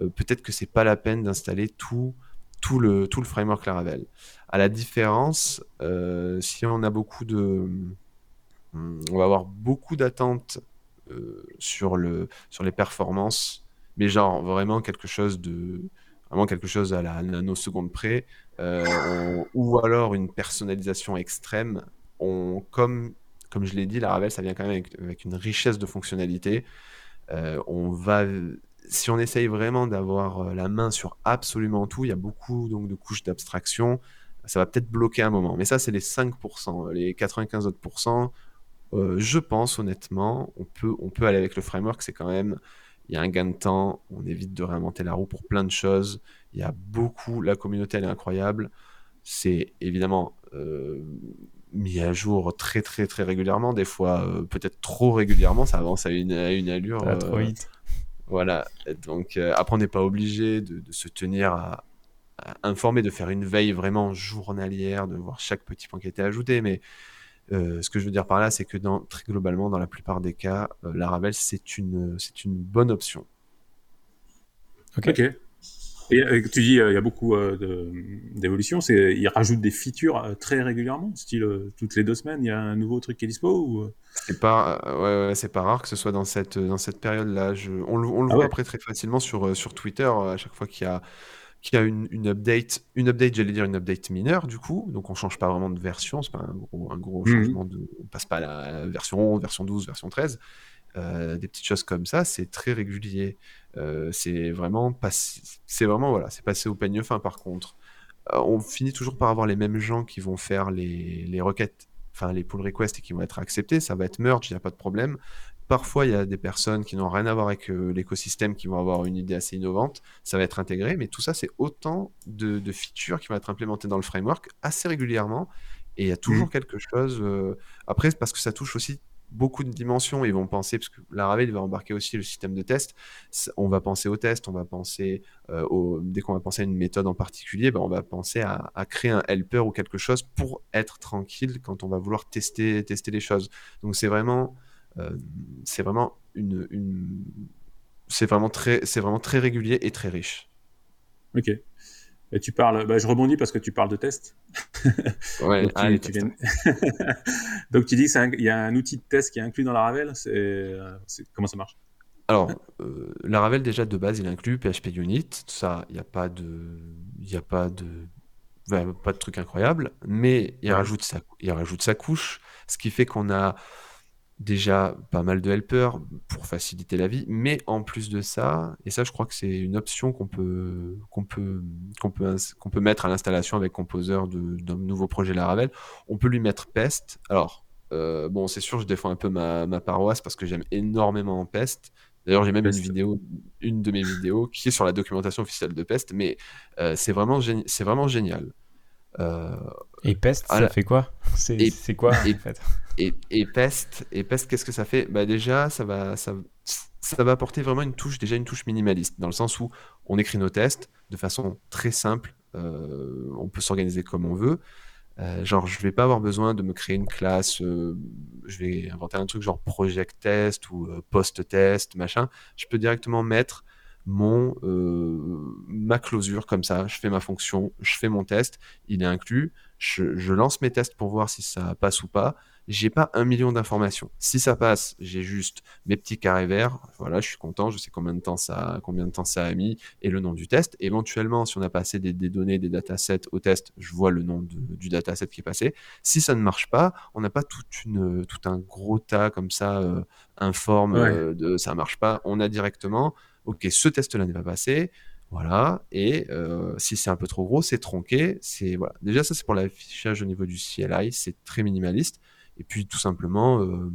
Euh, peut-être que c'est pas la peine d'installer tout, tout, le, tout le framework Laravel. À la différence, euh, si on a beaucoup de. Hmm, on va avoir beaucoup d'attentes sur, le, sur les performances, mais genre vraiment quelque chose de. Vraiment quelque chose à la nanoseconde près, ou alors une personnalisation extrême. On, comme comme je l'ai dit, la Ravel, ça vient quand même avec, une richesse de fonctionnalités. on va si on essaye vraiment d'avoir la main sur absolument tout, il y a beaucoup donc de couches d'abstraction, ça va peut-être bloquer un moment. Mais ça, c'est les 5%. Les 95 autres pourcents, je pense honnêtement, on peut, on peut aller avec le framework. C'est quand même, il y a un gain de temps, on évite de réinventer la roue pour plein de choses. Il y a beaucoup, la communauté elle est incroyable. C'est évidemment mis à jour très très très régulièrement, des fois peut-être trop régulièrement, ça avance à une, à une allure. trop vite. Voilà, donc après on n'est pas obligé de, se tenir à, informer, de faire une veille vraiment journalière, de voir chaque petit point qui a été ajouté, mais ce que je veux dire par là, c'est que dans, très globalement, dans la plupart des cas, la Laravel, c'est une, c'est une bonne option. Ok. Et euh, tu dis, euh, il y a beaucoup euh, d'évolutions. C'est, ils rajoutent des features très régulièrement, style toutes les deux semaines, il y a un nouveau truc qui est dispo ou... C'est pas, ouais, ouais, c'est pas rare que ce soit dans cette, dans cette période-là. Je, on, le, on le ah voit après très facilement sur, sur Twitter à chaque fois qu'il y a, qu'il y a une, une update, une update, j'allais dire une update mineure du coup. Donc on change pas vraiment de version, c'est pas un gros, un gros mmh changement de, on passe pas à la version 11, version 12, version 13. Euh, des petites choses comme ça, c'est très régulier. Euh, c'est vraiment pas, c'est vraiment voilà, c'est passé au peigne fin. Par contre, euh, on finit toujours par avoir les mêmes gens qui vont faire les, les requêtes, enfin les pull requests et qui vont être acceptés. Ça va être merge, il n'y a pas de problème. Parfois, il y a des personnes qui n'ont rien à voir avec l'écosystème qui vont avoir une idée assez innovante. Ça va être intégré, mais tout ça, c'est autant de, de, features qui vont être implémentées dans le framework assez régulièrement. Et il y a toujours mmh. quelque chose. Après, parce que ça touche aussi beaucoup de dimensions. Ils vont penser, parce que Laravel va embarquer aussi le système de test. On va penser au test, on va penser, euh, dès qu'on va penser à une méthode en particulier, ben on va penser à, créer un helper ou quelque chose pour être tranquille quand on va vouloir tester, tester les choses. Donc c'est vraiment, euh, vraiment une, vraiment très, c'est vraiment très régulier et très riche. Ok. Et tu parles, bah, je rebondis parce que tu parles de test. Ouais, Donc, tu, ah, tu viens... Donc tu dis qu'il y a un outil de test qui est inclus dans la Ravel. Comment ça marche? Alors, euh, la Ravel déjà de base, il inclut PHP Unit. Ça, il n'y a pas de, il a pas de, pas de truc incroyable. Mais il rajoute sa, il rajoute sa couche, ce qui fait qu'on a déjà pas mal de helpers pour faciliter la vie, mais en plus de ça, et ça je crois que c'est une option qu'on peut, qu'on peut, qu'on peut, qu'on peut mettre à l'installation avec Composer d'un nouveau projet Laravel, on peut lui mettre Pest. Alors, euh, bon, c'est sûr, je défends un peu ma, ma paroisse parce que j'aime énormément Pest. D'ailleurs, j'ai même une vidéo, une de mes vidéos qui est sur la documentation officielle de Pest, mais euh, c'est vraiment, c'est vraiment génial. Euh, et Pest, ça fait quoi C'est quoi en fait et, et, Pest, et Pest qu'est-ce que ça fait? Bah Déjà, ça va, ça, ça va apporter vraiment une touche, déjà une touche minimaliste, dans le sens où on écrit nos tests de façon très simple, euh, on peut s'organiser comme on veut. Euh, genre, je vais pas avoir besoin de me créer une classe, je vais inventer un truc genre project test ou post test, machin. Je peux directement mettre mon euh, ma closure comme ça. Je fais ma fonction, je fais mon test, il est inclus. Je, lance mes tests pour voir si ça passe ou pas. J'ai pas un million d'informations. Si ça passe, j'ai juste mes petits carrés verts. Voilà, je suis content. Je sais combien de temps ça, combien de temps ça a mis et le nom du test. Éventuellement, si on a passé des, données, des datasets au test, je vois le nom du dataset qui est passé. Si ça ne marche pas, on n'a pas toute une, tout un gros tas comme ça euh, informe euh, de ça marche pas. On a directement ok, ce test-là n'est pas passé, voilà, et euh, si c'est un peu trop gros, c'est tronqué, c'est voilà. Déjà ça c'est pour l'affichage au niveau du CLI, c'est très minimaliste, et puis tout simplement, euh,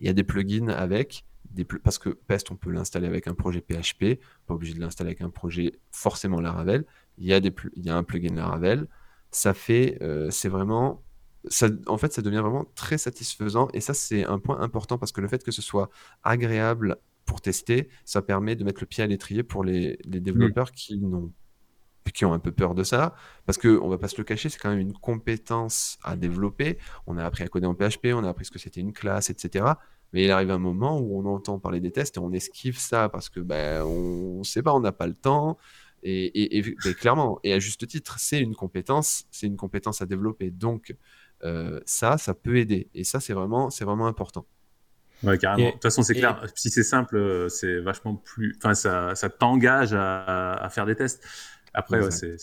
il y a des plugins avec, des parce que Pest on peut l'installer avec un projet PHP, pas obligé de l'installer avec un projet forcément Laravel, il y a, y a un plugin Laravel, ça fait, euh, c'est vraiment en fait, ça devient vraiment très satisfaisant. Et ça, c'est un point important parce que le fait que ce soit agréable pour tester, ça permet de mettre le pied à l'étrier pour les, développeurs qui n'ont qui ont un peu peur de ça, parce que on va pas se le cacher, c'est quand même une compétence à développer. On a appris à coder en PHP, on a appris ce que c'était une classe, etc. Mais il arrive un moment où on entend parler des tests et on esquive ça parce que ben on sait pas, on n'a pas le temps. Et, clairement, et à juste titre, c'est une compétence, c'est une compétence à développer. Donc euh, ça, ça peut aider. Et ça, c'est vraiment, c'est vraiment important. Ouais, carrément. de toute façon, c'est clair. Si c'est simple, euh, c'est vachement plus. Enfin, ça, ça t'engage à, à, faire des tests. Après, ouais, c'est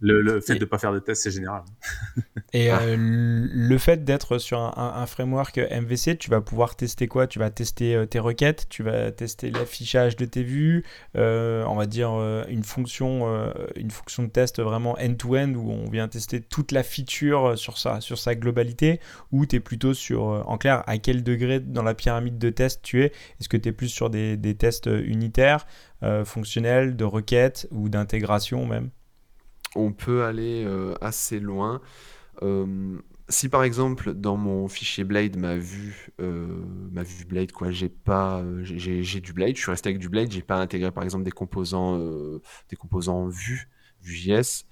Le, fait de ne pas faire de tests, c'est général. Et ah. euh, le fait d'être sur un, framework MVC, tu vas pouvoir tester quoi? Tu vas tester euh, tes requêtes, tu vas tester l'affichage de tes vues, euh, on va dire une, fonction, une fonction de test vraiment end-to-end où on vient tester toute la feature sur sa, sur sa globalité, ou tu es plutôt sur, en clair, à quel degré dans la pyramide de test tu es? Est-ce que tu es plus sur des, des tests unitaires, fonctionnels, de requêtes ou d'intégration même? On peut aller euh, assez loin. Euh, si par exemple dans mon fichier Blade ma vue euh, ma vue Blade quoi j'ai pas j'ai du Blade je suis resté avec du Blade j'ai pas intégré par exemple des composants des composants vue Vue.js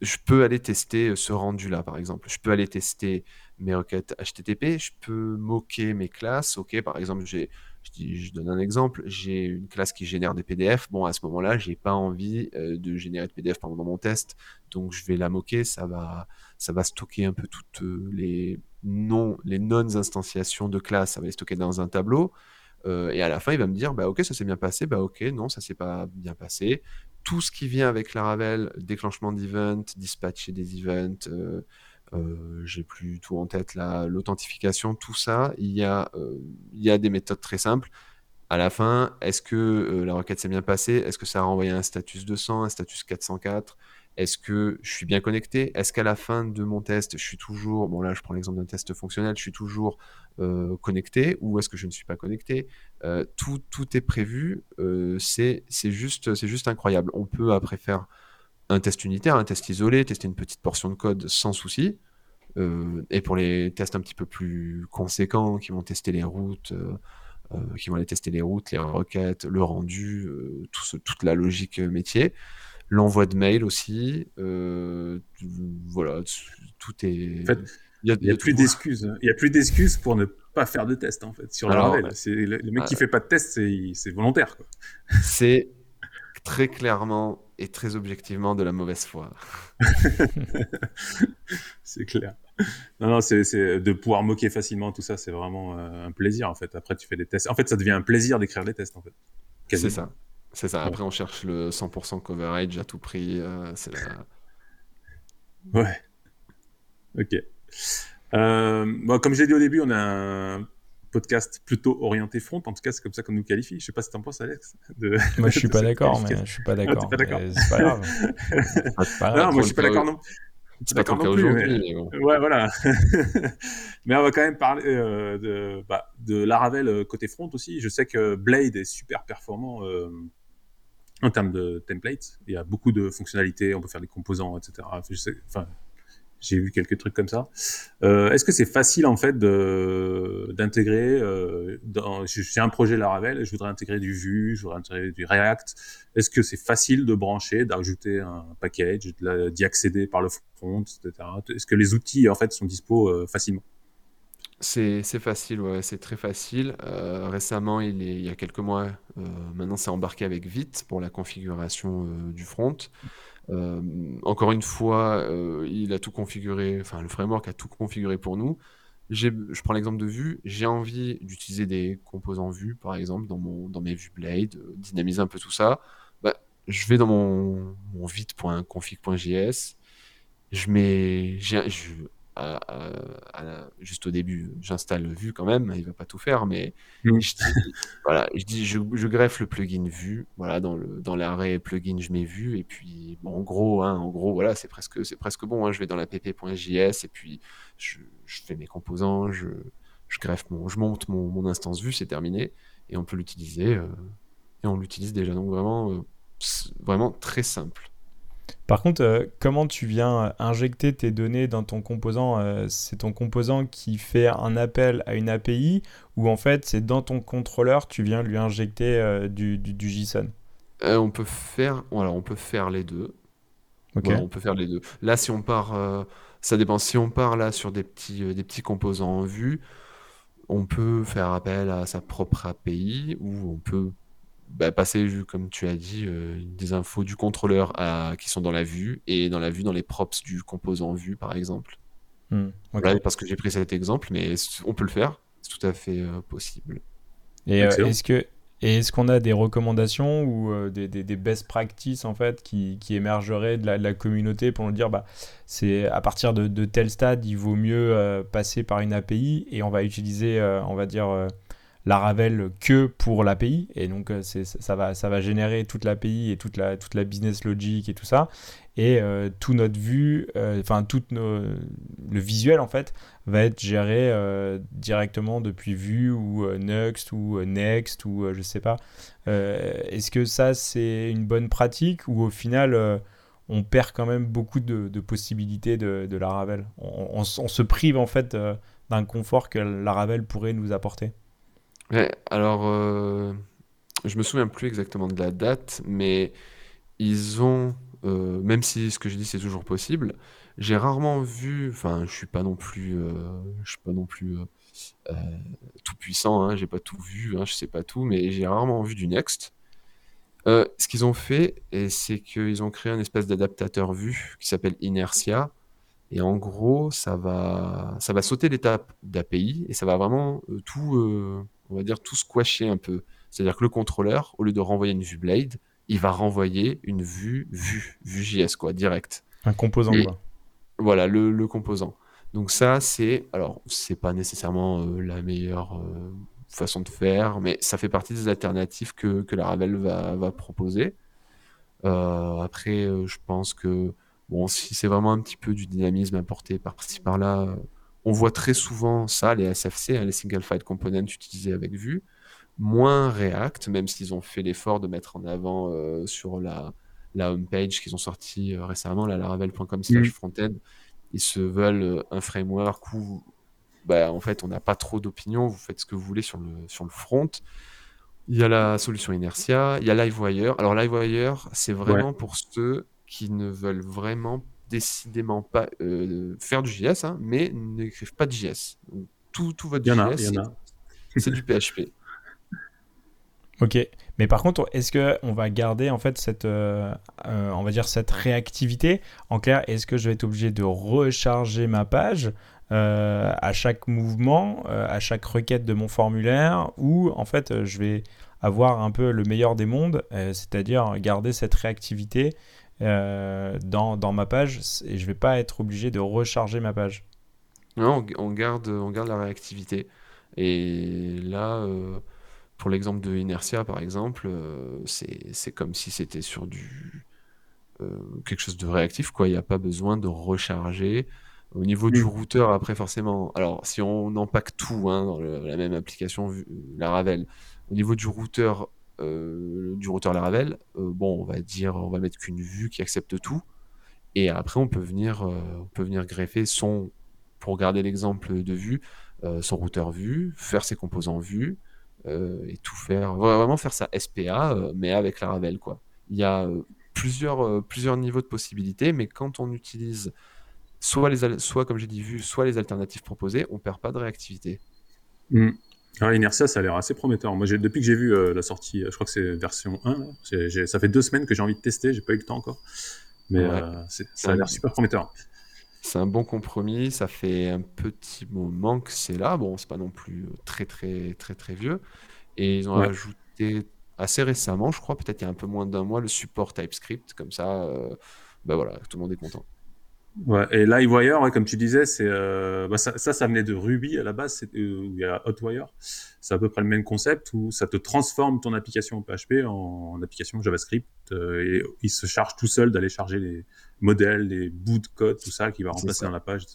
je peux aller tester ce rendu là par exemple je peux aller tester mes requêtes HTTP je peux moquer mes classes ok par exemple j'ai je, donne un exemple, j'ai une classe qui génère des PDF. Bon, à ce moment-là, j'ai pas envie euh, de générer de PDF pendant mon test, donc je vais la moquer. Ça va, ça va stocker un peu toutes euh, les non, les non instantiations de classe. Ça va les stocker dans un tableau. Euh, et à la fin, il va me dire, bah ok, ça s'est bien passé. Bah ok, non, ça s'est pas bien passé. Tout ce qui vient avec Laravel, déclenchement d'event, dispatcher des events, j'ai plus tout en tête l'authentification, tout ça, il y, a, euh, il y a des méthodes très simples. À la fin, est-ce que euh, la requête s'est bien passée? Est-ce que ça a renvoyé un status 200, un status 404 Est-ce que je suis bien connecté? Est-ce qu'à la fin de mon test, je suis toujours, bon là je prends l'exemple d'un test fonctionnel, je suis toujours connecté ou est-ce que je ne suis pas connecté? Tout, tout est prévu, c'est juste, juste incroyable. On peut après faire un test unitaire, un test isolé, tester une petite portion de code sans souci. Euh, et pour les tests un petit peu plus conséquents, qui vont tester les routes, euh, euh, qui vont aller tester les routes, les requêtes, le rendu, tout toute la logique métier, l'envoi de mail aussi, voilà, tout est. En fait, il n'y a, plus d'excuses. Il y a plus d'excuses pour ne pas faire de test en fait sur. Le, le, mec qui fait pas de test, c'est volontaire. C'est très clairement et très objectivement de la mauvaise foi. c'est clair. Non, non, c'est de pouvoir moquer facilement tout ça, c'est vraiment euh, un plaisir en fait. Après, tu fais des tests. En fait, ça devient un plaisir d'écrire des tests en fait. C'est ça. C'est ça. Après, on cherche le 100% coverage à tout prix. Euh, c'est Ouais. Ok. Euh, bon, comme j'ai dit au début, on a un podcast plutôt orienté front. En tout cas, c'est comme ça qu'on nous qualifie. Je sais pas si tu en penses, Alex. Moi, je suis pas d'accord, mais je suis pas ah, d'accord. c'est pas grave. non, moi, je suis pas d'accord non. C'est pas d'accord aujourd'hui. Ouais, voilà. mais on va quand même parler euh, de, bah, de Laravel euh, côté front aussi. Je sais que Blade est super performant euh, en termes de templates. Il y a beaucoup de fonctionnalités. On peut faire des composants, etc. Je sais, enfin, j'ai vu quelques trucs comme ça. Euh, est-ce que c'est facile en fait d'intégrer euh, J'ai un projet Laravel, je voudrais intégrer du Vue, je voudrais intégrer du React. Est-ce que c'est facile de brancher, d'ajouter un package, d'y accéder par le front, etc. Est-ce que les outils en fait sont dispo euh, facilement? C'est facile, ouais, c'est très facile. Récemment, il y a quelques mois, maintenant c'est embarqué avec Vite pour la configuration du front. Euh, encore une fois, euh, il a tout configuré, enfin le framework a tout configuré pour nous. Je prends l'exemple de Vue, j'ai envie d'utiliser des composants Vue, par exemple, dans, mon, dans mes Vue Blade, euh, dynamiser un peu tout ça. Bah, je vais dans mon, mon vite.config.js, je mets, je, juste au début, j'installe Vue quand même, il va pas tout faire, mais mm. je dis, voilà, je, dis je, greffe le plugin Vue, voilà, dans le dans l'arrêt plugin, je mets Vue, et puis bon, en gros, hein, en gros, voilà, c'est presque c'est presque bon. Hein, je vais dans la pp.js et puis je, je, fais mes composants, je, je greffe mon, je monte mon, mon instance Vue, c'est terminé, et on peut l'utiliser, euh, et on l'utilise déjà. Donc vraiment, euh, vraiment très simple. Par contre, euh, comment tu viens injecter tes données dans ton composant euh, C'est ton composant qui fait un appel à une API ou en fait c'est dans ton contrôleur tu viens lui injecter euh, du, JSON? On peut faire, on peut faire les deux. On peut faire les deux. Là, si on part, ça dépend. Si on part là sur des petits, des petits composants en vue, on peut faire appel à sa propre API ou on peut bah, passer, comme tu as dit, euh, des infos du contrôleur à, qui sont dans la vue et dans la vue, dans les props du composant vue, par exemple. Hmm, parce que j'ai pris cet exemple, mais on peut le faire, c'est tout à fait euh, possible. Et euh, est-ce que Et est-ce qu'on a des recommandations ou euh, des, des, best practices en fait qui, qui émergeraient de la, communauté pour nous dire bah c'est à partir de, de, tel stade il vaut mieux euh, passer par une API et on va utiliser euh, on va dire Laravel que pour l'API et donc ça va ça va générer toute l'API et toute la toute la business logic et tout ça et euh, tout notre vue, euh, enfin tout le visuel en fait va être géré euh, directement depuis Vue ou Next ou Next ou je sais pas. Est-ce que ça c'est une bonne pratique ou au final on perd quand même beaucoup de, possibilités de, de Laravel on, se prive en fait d'un confort que Laravel pourrait nous apporter. Alors je me souviens plus exactement de la date, mais ils ont euh, même si ce que j'ai dit c'est toujours possible, j'ai rarement vu, enfin je suis pas non plus, euh, je suis pas non plus euh, tout puissant, hein, j'ai pas tout vu, hein, je sais pas tout, mais j'ai rarement vu du Next. ce qu'ils ont fait, c'est qu'ils ont créé un espèce d'adaptateur vue qui s'appelle Inertia. Et en gros, ça va, ça va sauter l'étape d'API et ça va vraiment tout, on va dire, tout squasher un peu. C'est-à-dire que le contrôleur, au lieu de renvoyer une vue Blade, il va renvoyer une vue, vue, vue JS, quoi, direct. Un composant, quoi. Voilà, le, composant. Donc ça, c'est, alors, c'est pas nécessairement euh, la meilleure euh, façon de faire, mais ça fait partie des alternatives que, que la Ravel va, va proposer. Euh, après, je pense que, bon, si c'est vraiment un petit peu du dynamisme apporté par-ci par-là, on voit très souvent ça, les SFC, hein, les Single File Components utilisés avec Vue moins React, même s'ils ont fait l'effort de mettre en avant euh, sur la, la homepage qu'ils ont sorti euh, récemment, la laravel.com slash mm. frontend, ils se veulent euh, un framework où bah, en fait on n'a pas trop d'opinion, vous faites ce que vous voulez sur le, sur le front. Il y a la solution Inertia, il y a Livewire. Alors Livewire, c'est vraiment pour ceux qui ne veulent vraiment décidément pas faire du JS, hein, mais n'écrivent pas de JS. Tout, tout votre JS, c'est du PHP. Ok, mais par contre, est-ce que on va garder en fait cette, euh, euh, on va dire cette réactivité? En clair, est-ce que je vais être obligé de recharger ma page euh, à chaque mouvement, à chaque requête de mon formulaire, ou en fait, je vais avoir un peu le meilleur des mondes, c'est-à-dire garder cette réactivité dans, dans, ma page, et je vais pas être obligé de recharger ma page. Non, on garde, on garde la réactivité. Et là pour l'exemple de Inertia, par exemple, euh, c'est comme si c'était sur du euh, quelque chose de réactif, quoi. Il n'y a pas besoin de recharger. Au niveau du routeur, après, forcément, alors si on empaque tout hein, dans la même application Laravel, au niveau du routeur, euh, du routeur Laravel, bon, on va dire, on va mettre qu'une vue qui accepte tout, et après on peut venir, on peut venir greffer son, pour garder l'exemple de vue, son routeur vue, faire ses composants vue, euh, et tout faire, vraiment faire ça SPA, euh, mais avec la Ravel, quoi. Il y a euh, plusieurs, plusieurs niveaux de possibilités, mais quand on utilise soit, les, soit comme j'ai dit, vu, soit les alternatives proposées, on perd pas de réactivité. Mmh. Inertia, ça a l'air assez prometteur. Moi, depuis que j'ai vu la sortie, je crois que c'est version 1, ça fait deux semaines que j'ai envie de tester, j'ai pas eu le temps encore. Mais ça a l'air super prometteur. C'est un bon compromis. Ça fait un petit moment que c'est là. Bon, c'est pas non plus euh, très, très, très, très vieux. Et ils ont ajouté assez récemment, je crois, peut-être il y a un peu moins d'un mois, le support TypeScript. Comme ça, euh, bah voilà, tout le monde est content. Ouais, et Livewire, ouais, comme tu disais, c'est euh, bah ça, ça, venait de Ruby à la base, euh, il y a Hotwire. C'est à peu près le même concept où ça te transforme ton application PHP en, application JavaScript euh, et il se charge tout seul d'aller charger les modèles, les bouts de code, tout ça qui va remplacer dans la page.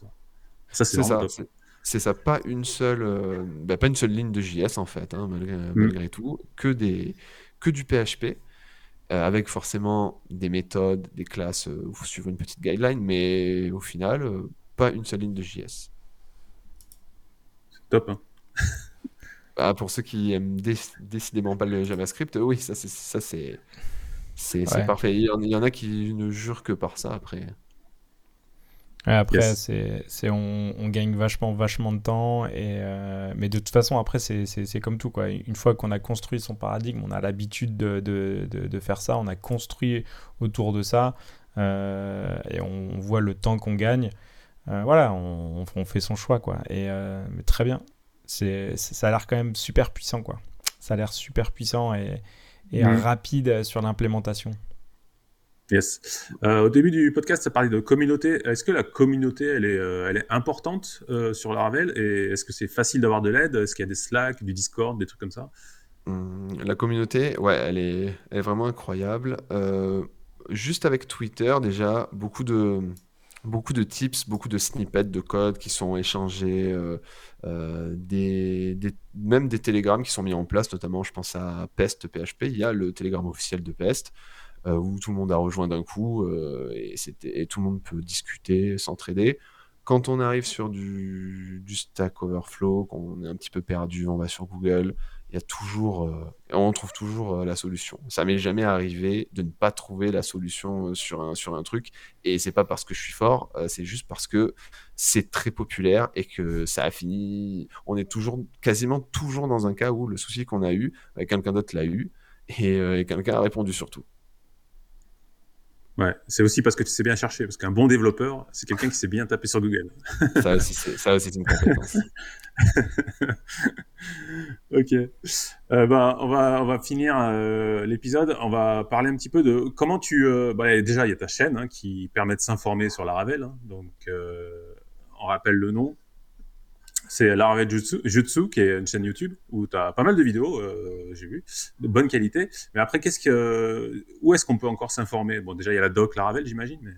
Ça, c'est ça. C'est ça, pas une seule, bah, pas une seule ligne de JS en fait, hein, malgré, mm. malgré, tout, que des, que du PHP. Euh, avec forcément des méthodes, des classes, euh, où suivre une petite guideline, mais au final, euh, pas une seule ligne de JS. C'est top. Hein bah, pour ceux qui aiment décidément pas le JavaScript, oui, ça c'est c'est parfait. Il y, en, a qui ne jurent que par ça après après, c'est, c'est, on, on, gagne vachement, vachement de temps. Et, euh, mais de toute façon, après, c'est, comme tout. Quoi. Une fois qu'on a construit son paradigme, on a l'habitude de, de, de, faire ça, on a construit autour de ça, euh, et on, voit le temps qu'on gagne. Euh, voilà, on, on, fait son choix. Quoi. Et, mais très bien. C'est, ça a l'air quand même super puissant. Quoi. ça a l'air super puissant et, et mm. rapide sur l'implémentation. Yes. Euh, au début du podcast, ça parlait de communauté. Est-ce que la communauté, elle est, euh, elle est importante euh, sur Laravel? Et est-ce que c'est facile d'avoir de l'aide? Est-ce qu'il y a des Slack, du Discord, des trucs comme ça? Hum, La communauté, ouais, elle est, elle est vraiment incroyable. juste avec Twitter, déjà, beaucoup de, beaucoup de tips, beaucoup de snippets de code qui sont échangés, des, même des télégrammes qui sont mis en place, notamment, je pense à Pest PHP. Il y a le télégramme officiel de Pest. Euh, où tout le monde a rejoint d'un coup euh, et, et, tout le monde peut discuter, s'entraider. Quand on arrive sur du, Stack Overflow, qu'on est un petit peu perdu, on va sur Google, il y a toujours, euh, on trouve toujours la solution. Ça m'est jamais arrivé de ne pas trouver la solution sur un, sur un truc, et c'est pas parce que je suis fort, c'est juste parce que c'est très populaire et que ça a fini. On est toujours, quasiment toujours dans un cas où le souci qu'on a eu, quelqu'un d'autre l'a eu, et, et quelqu'un a répondu surtout. Ouais, c'est aussi parce que tu sais bien chercher, parce qu'un bon développeur, c'est quelqu'un qui sait bien taper sur Google. ça aussi, c'est une compétence. ok. Euh, bah, on, va, on va finir euh, l'épisode. On va parler un petit peu de comment tu. Euh, bah, déjà, il y a ta chaîne hein, qui permet de s'informer sur la Ravel. Hein. donc, on rappelle le nom c'est Laravel Jutsu, qui est une chaîne YouTube où tu as pas mal de vidéos, euh, j'ai vu, de bonne qualité. Mais après, qu'est-ce que, où est-ce qu'on peut encore s'informer? Bon, déjà, il y a la doc Laravel, j'imagine.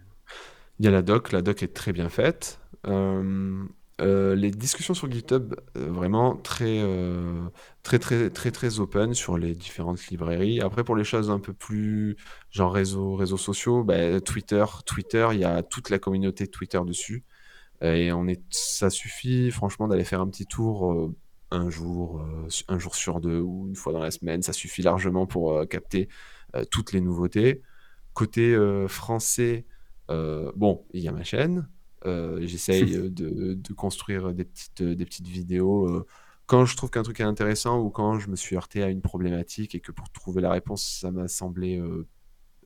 Il y a la doc, la doc est très bien faite. Euh, euh, les discussions sur GitHub, vraiment très, très, très, très, très open sur les différentes librairies. Après, pour les choses un peu plus genre réseaux, réseaux sociaux, bah, Twitter, Twitter, il y a toute la communauté Twitter dessus. Euh, et on est, ça suffit franchement d'aller faire un petit tour euh, un jour, euh, un jour sur deux ou une fois dans la semaine. Ça suffit largement pour capter toutes les nouveautés. Côté français, bon, il y a ma chaîne. J'essaye de, de, construire des petites, des petites vidéos quand je trouve qu'un truc est intéressant ou quand je me suis heurté à une problématique et que pour trouver la réponse, ça m'a semblé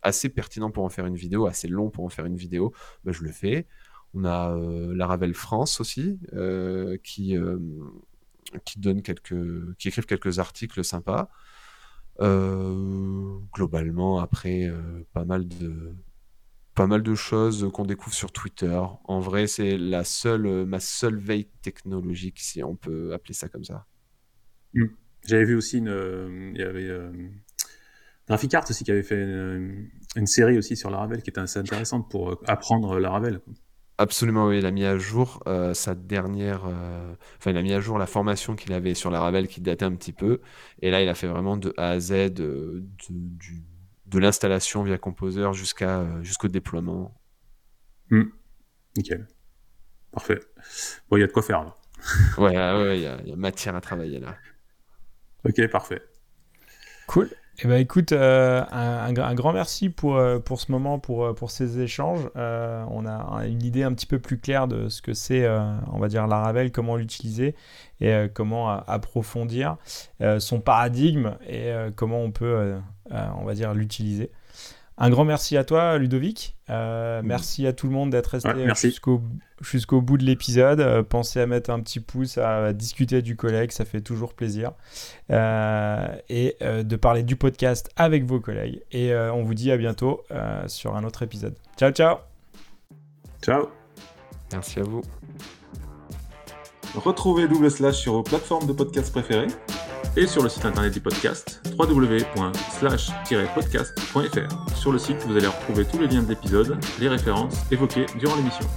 assez pertinent pour en faire une vidéo, assez long pour en faire une vidéo, ben, je le fais. On a euh, la Ravel France aussi, euh, qui, euh, qui, quelques, qui écrivent quelques articles sympas. globalement, après, pas mal de choses qu'on découvre sur Twitter. En vrai, c'est la seule, ma seule veille technologique, si on peut appeler ça comme ça. Hmm. J'avais vu aussi une, il y avait aussi qui avait fait une, série aussi sur la Ravel qui était assez intéressante pour apprendre la Ravel. Absolument, oui, il a mis à jour euh, sa dernière. Euh, enfin, il a mis à jour la formation qu'il avait sur la Ravel qui datait un petit peu. Et là, il a fait vraiment de A à Z euh, de, de l'installation via Composer jusqu'à jusqu'au déploiement. Hmm. Nickel. Parfait. Bon, il y a de quoi faire là. ouais, ouais, il y, y, a matière à travailler là. Ok, parfait. Cool. Eh ben, écoute, euh, un, grand merci pour, euh, pour ce moment, pour, euh, pour ces échanges. on a une idée un petit peu plus claire de ce que c'est, on va dire, Laravel, comment l'utiliser et comment approfondir son paradigme et comment on peut, on va dire, l'utiliser. Un grand merci à toi, Ludovic. Euh, mm. merci à tout le monde d'être resté jusqu'au jusqu'au bout de l'épisode. Euh, pensez à mettre un petit pouce, à, discuter du collègue, ça fait toujours plaisir. Euh, et de parler du podcast avec vos collègues. Et on vous dit à bientôt sur un autre épisode. Ciao, ciao. Ciao. Merci à vous. Retrouvez Double Slash sur vos plateformes de podcast préférées et sur le site internet du podcast www.slash-podcast.fr. Sur le site, vous allez retrouver tous les liens de l'épisode, les références évoquées durant l'émission.